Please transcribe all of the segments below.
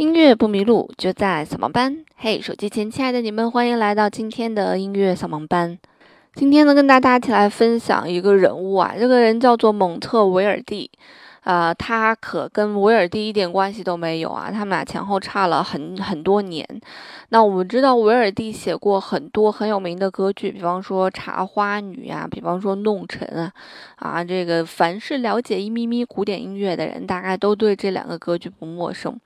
音乐不迷路，就在扫盲班。嘿，手机前亲爱的你们，欢迎来到今天的音乐扫盲班。今天呢，跟大家一起来分享一个人物啊，这个人叫做蒙特维尔蒂。呃，他可跟维尔蒂一点关系都没有啊，他们俩前后差了很很多年。那我们知道维尔蒂写过很多很有名的歌剧，比方说《茶花女》呀，比方说《弄臣》啊，啊，这个凡是了解一咪咪古典音乐的人，大概都对这两个歌剧不陌生。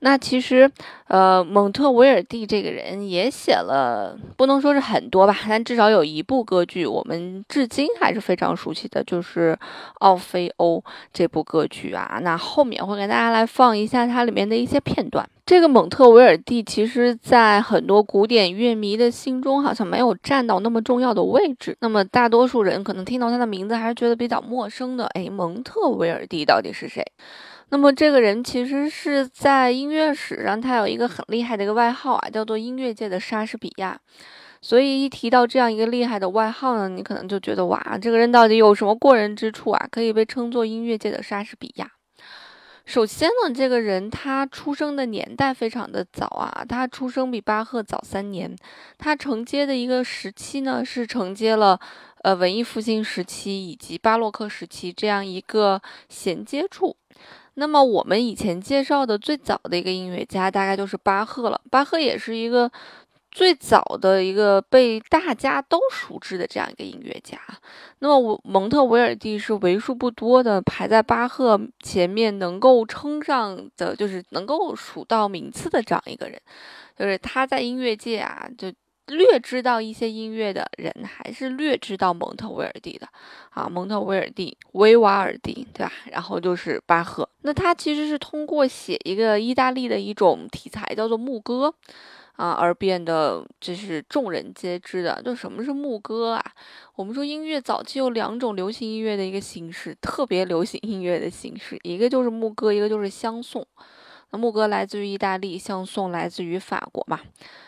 那其实，呃，蒙特维尔蒂这个人也写了，不能说是很多吧，但至少有一部歌剧，我们至今还是非常熟悉的，就是《奥菲欧》这部歌歌剧啊。那后面会给大家来放一下它里面的一些片段。这个蒙特维尔蒂，其实在很多古典乐迷的心中，好像没有占到那么重要的位置。那么大多数人可能听到他的名字，还是觉得比较陌生的。哎，蒙特维尔蒂到底是谁？那么这个人其实是在音乐史上，他有一个很厉害的一个外号啊，叫做音乐界的莎士比亚。所以一提到这样一个厉害的外号呢，你可能就觉得哇，这个人到底有什么过人之处啊？可以被称作音乐界的莎士比亚。首先呢，这个人他出生的年代非常的早啊，他出生比巴赫早三年。他承接的一个时期呢，是承接了呃文艺复兴时期以及巴洛克时期这样一个衔接处。那么我们以前介绍的最早的一个音乐家，大概就是巴赫了。巴赫也是一个最早的一个被大家都熟知的这样一个音乐家。那么蒙特维尔蒂是为数不多的排在巴赫前面能够称上的，就是能够数到名次的这样一个人。就是他在音乐界啊，就。略知道一些音乐的人，还是略知道蒙特维尔蒂的啊，蒙特维尔蒂、维瓦尔第，对吧？然后就是巴赫。那他其实是通过写一个意大利的一种题材，叫做牧歌啊，而变得就是众人皆知的。就什么是牧歌啊？我们说音乐早期有两种流行音乐的一个形式，特别流行音乐的形式，一个就是牧歌，一个就是相送。那牧歌来自于意大利，相送来自于法国嘛。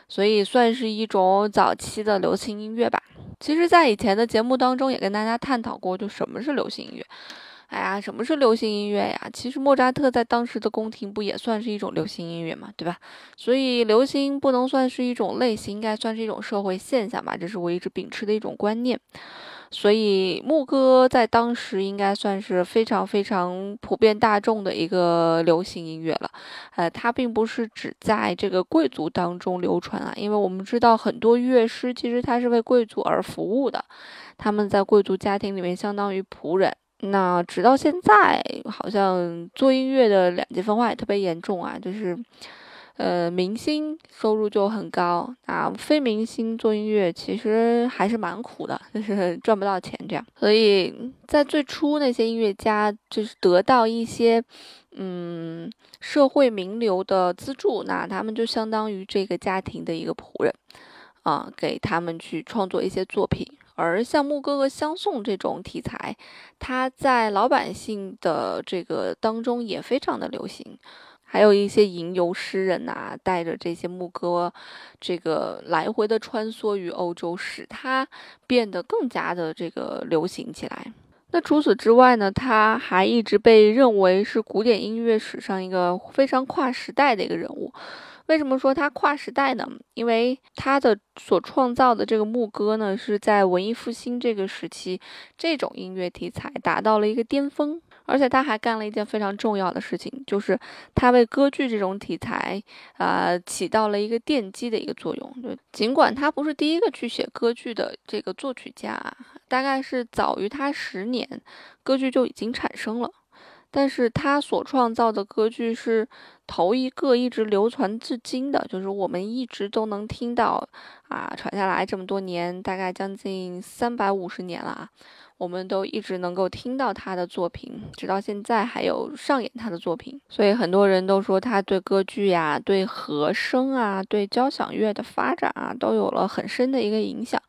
所以算是一种早期的流行音乐吧。其实，在以前的节目当中也跟大家探讨过，就什么是流行音乐。哎呀，什么是流行音乐呀？其实莫扎特在当时的宫廷不也算是一种流行音乐嘛，对吧？所以流行不能算是一种类型，应该算是一种社会现象吧。这是我一直秉持的一种观念。所以牧歌在当时应该算是非常非常普遍大众的一个流行音乐了，呃，它并不是只在这个贵族当中流传啊，因为我们知道很多乐师其实他是为贵族而服务的，他们在贵族家庭里面相当于仆人。那直到现在，好像做音乐的两极分化也特别严重啊，就是。呃，明星收入就很高啊，非明星做音乐其实还是蛮苦的，就是赚不到钱这样。所以在最初那些音乐家就是得到一些嗯社会名流的资助，那他们就相当于这个家庭的一个仆人啊，给他们去创作一些作品。而像牧歌和相送这种题材，它在老百姓的这个当中也非常的流行。还有一些吟游诗人呐，带着这些牧歌，这个来回的穿梭于欧洲，使它变得更加的这个流行起来。那除此之外呢，他还一直被认为是古典音乐史上一个非常跨时代的一个人物。为什么说他跨时代呢？因为他的所创造的这个牧歌呢，是在文艺复兴这个时期，这种音乐题材达到了一个巅峰。而且他还干了一件非常重要的事情，就是他为歌剧这种题材，啊，起到了一个奠基的一个作用。就尽管他不是第一个去写歌剧的这个作曲家，大概是早于他十年，歌剧就已经产生了，但是他所创造的歌剧是头一个一直流传至今的，就是我们一直都能听到，啊，传下来这么多年，大概将近三百五十年了啊。我们都一直能够听到他的作品，直到现在还有上演他的作品，所以很多人都说他对歌剧呀、对和声啊、对交响乐的发展啊，都有了很深的一个影响，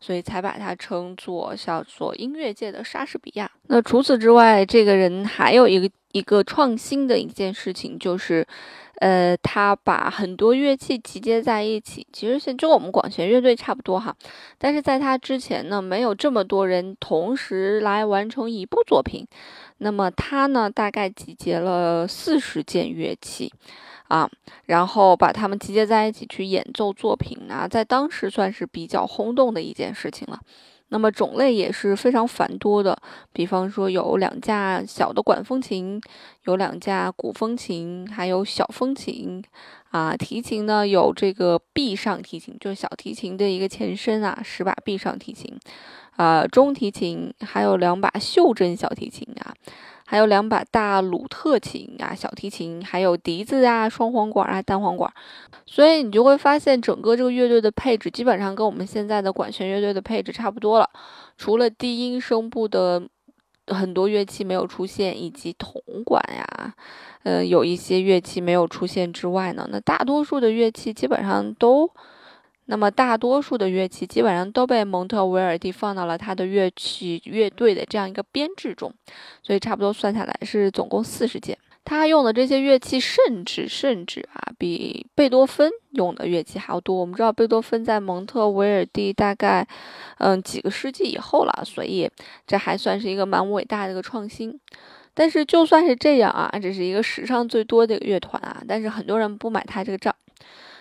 所以才把他称作叫做音乐界的莎士比亚。那除此之外，这个人还有一个一个创新的一件事情，就是。呃，他把很多乐器集结在一起，其实现就我们广弦乐队差不多哈。但是在他之前呢，没有这么多人同时来完成一部作品。那么他呢，大概集结了四十件乐器，啊，然后把他们集结在一起去演奏作品啊，在当时算是比较轰动的一件事情了。那么种类也是非常繁多的，比方说有两架小的管风琴，有两架古风琴，还有小风琴，啊，提琴呢有这个臂上提琴，就是小提琴的一个前身啊，十把臂上提琴，啊，中提琴，还有两把袖珍小提琴啊。还有两把大鲁特琴啊，小提琴，还有笛子啊，双簧管啊，单簧管，所以你就会发现整个这个乐队的配置基本上跟我们现在的管弦乐队的配置差不多了，除了低音声部的很多乐器没有出现，以及铜管呀，呃，有一些乐器没有出现之外呢，那大多数的乐器基本上都。那么大多数的乐器基本上都被蒙特维尔蒂放到了他的乐器乐队的这样一个编制中，所以差不多算下来是总共四十件。他用的这些乐器甚至甚至啊，比贝多芬用的乐器还要多。我们知道贝多芬在蒙特维尔蒂大概嗯几个世纪以后了，所以这还算是一个蛮伟大的一个创新。但是就算是这样啊，这是一个史上最多的一个乐团啊，但是很多人不买他这个账。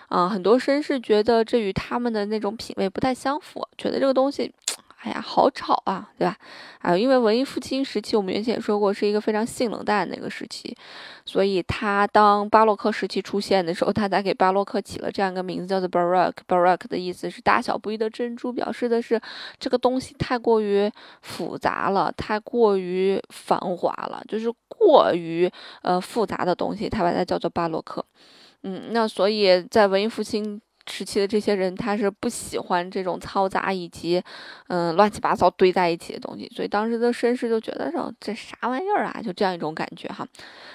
啊，很多绅士觉得这与他们的那种品味不太相符，觉得这个东西，哎呀，好吵啊，对吧？啊，因为文艺复兴时期，我们原先也说过是一个非常性冷淡的一个时期，所以他当巴洛克时期出现的时候，他才给巴洛克起了这样一个名字，叫做 Baroque。Baroque 的意思是大小不一的珍珠，表示的是这个东西太过于复杂了，太过于繁华了，就是过于呃复杂的东西，他把它叫做巴洛克。嗯，那所以在文艺复兴时期的这些人，他是不喜欢这种嘈杂以及嗯乱七八糟堆在一起的东西，所以当时的绅士就觉得说这啥玩意儿啊，就这样一种感觉哈。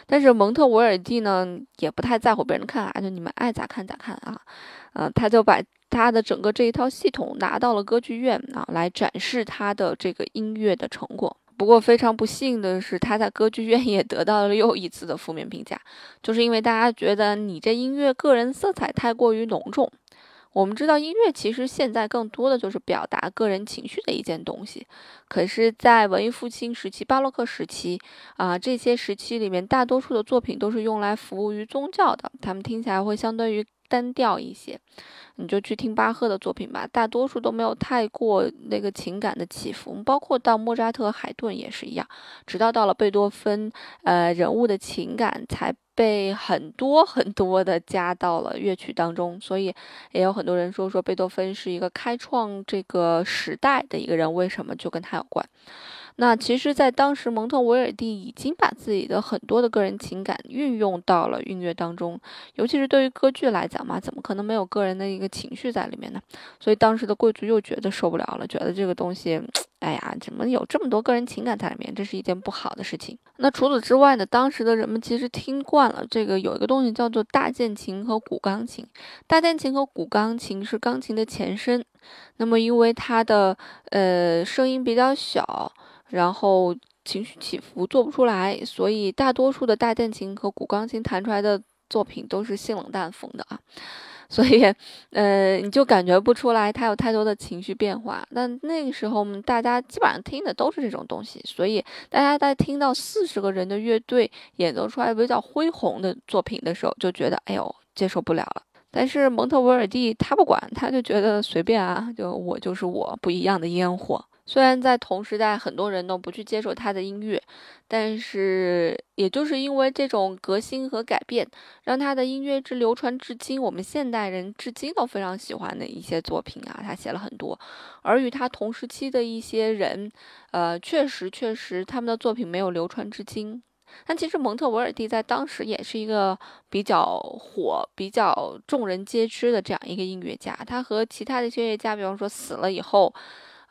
但是蒙特维尔蒂呢，也不太在乎别人看法，就你们爱咋看咋看啊。嗯，他就把他的整个这一套系统拿到了歌剧院啊，来展示他的这个音乐的成果。不过非常不幸的是，他在歌剧院也得到了又一次的负面评价，就是因为大家觉得你这音乐个人色彩太过于浓重。我们知道音乐其实现在更多的就是表达个人情绪的一件东西，可是，在文艺复兴时期、巴洛克时期啊这些时期里面，大多数的作品都是用来服务于宗教的，他们听起来会相对于。单调一些，你就去听巴赫的作品吧，大多数都没有太过那个情感的起伏，包括到莫扎特、海顿也是一样。直到到了贝多芬，呃，人物的情感才被很多很多的加到了乐曲当中。所以也有很多人说说贝多芬是一个开创这个时代的一个人，为什么就跟他有关？那其实，在当时，蒙特维尔蒂已经把自己的很多的个人情感运用到了音乐当中，尤其是对于歌剧来讲嘛，怎么可能没有个人的一个情绪在里面呢？所以当时的贵族又觉得受不了了，觉得这个东西，哎呀，怎么有这么多个人情感在里面？这是一件不好的事情。那除此之外呢，当时的人们其实听惯了这个有一个东西叫做大键琴和古钢琴。大键琴和古钢琴是钢琴的前身，那么因为它的呃声音比较小。然后情绪起伏做不出来，所以大多数的大键琴和古钢琴弹出来的作品都是性冷淡风的啊，所以，呃，你就感觉不出来他有太多的情绪变化。但那个时候，我们大家基本上听的都是这种东西，所以大家在听到四十个人的乐队演奏出来比较恢宏的作品的时候，就觉得哎呦接受不了了。但是蒙特维尔蒂他不管，他就觉得随便啊，就我就是我不一样的烟火。虽然在同时代，很多人都不去接受他的音乐，但是也就是因为这种革新和改变，让他的音乐之流传至今。我们现代人至今都非常喜欢的一些作品啊，他写了很多。而与他同时期的一些人，呃，确实确实他们的作品没有流传至今。但其实蒙特维尔蒂在当时也是一个比较火、比较众人皆知的这样一个音乐家。他和其他的一些音乐家，比方说死了以后。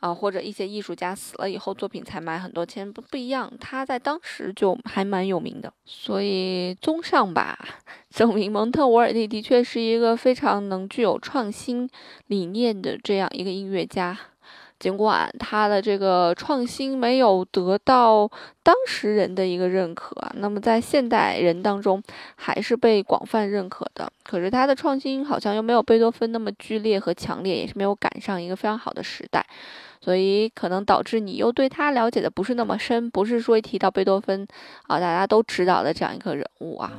啊，或者一些艺术家死了以后，作品才卖很多钱，不不一样。他在当时就还蛮有名的，所以综上吧，证明蒙特维尔蒂的确是一个非常能具有创新理念的这样一个音乐家。尽管他的这个创新没有得到当时人的一个认可，那么在现代人当中还是被广泛认可的。可是他的创新好像又没有贝多芬那么剧烈和强烈，也是没有赶上一个非常好的时代，所以可能导致你又对他了解的不是那么深。不是说一提到贝多芬啊，大家都知道的这样一个人物啊。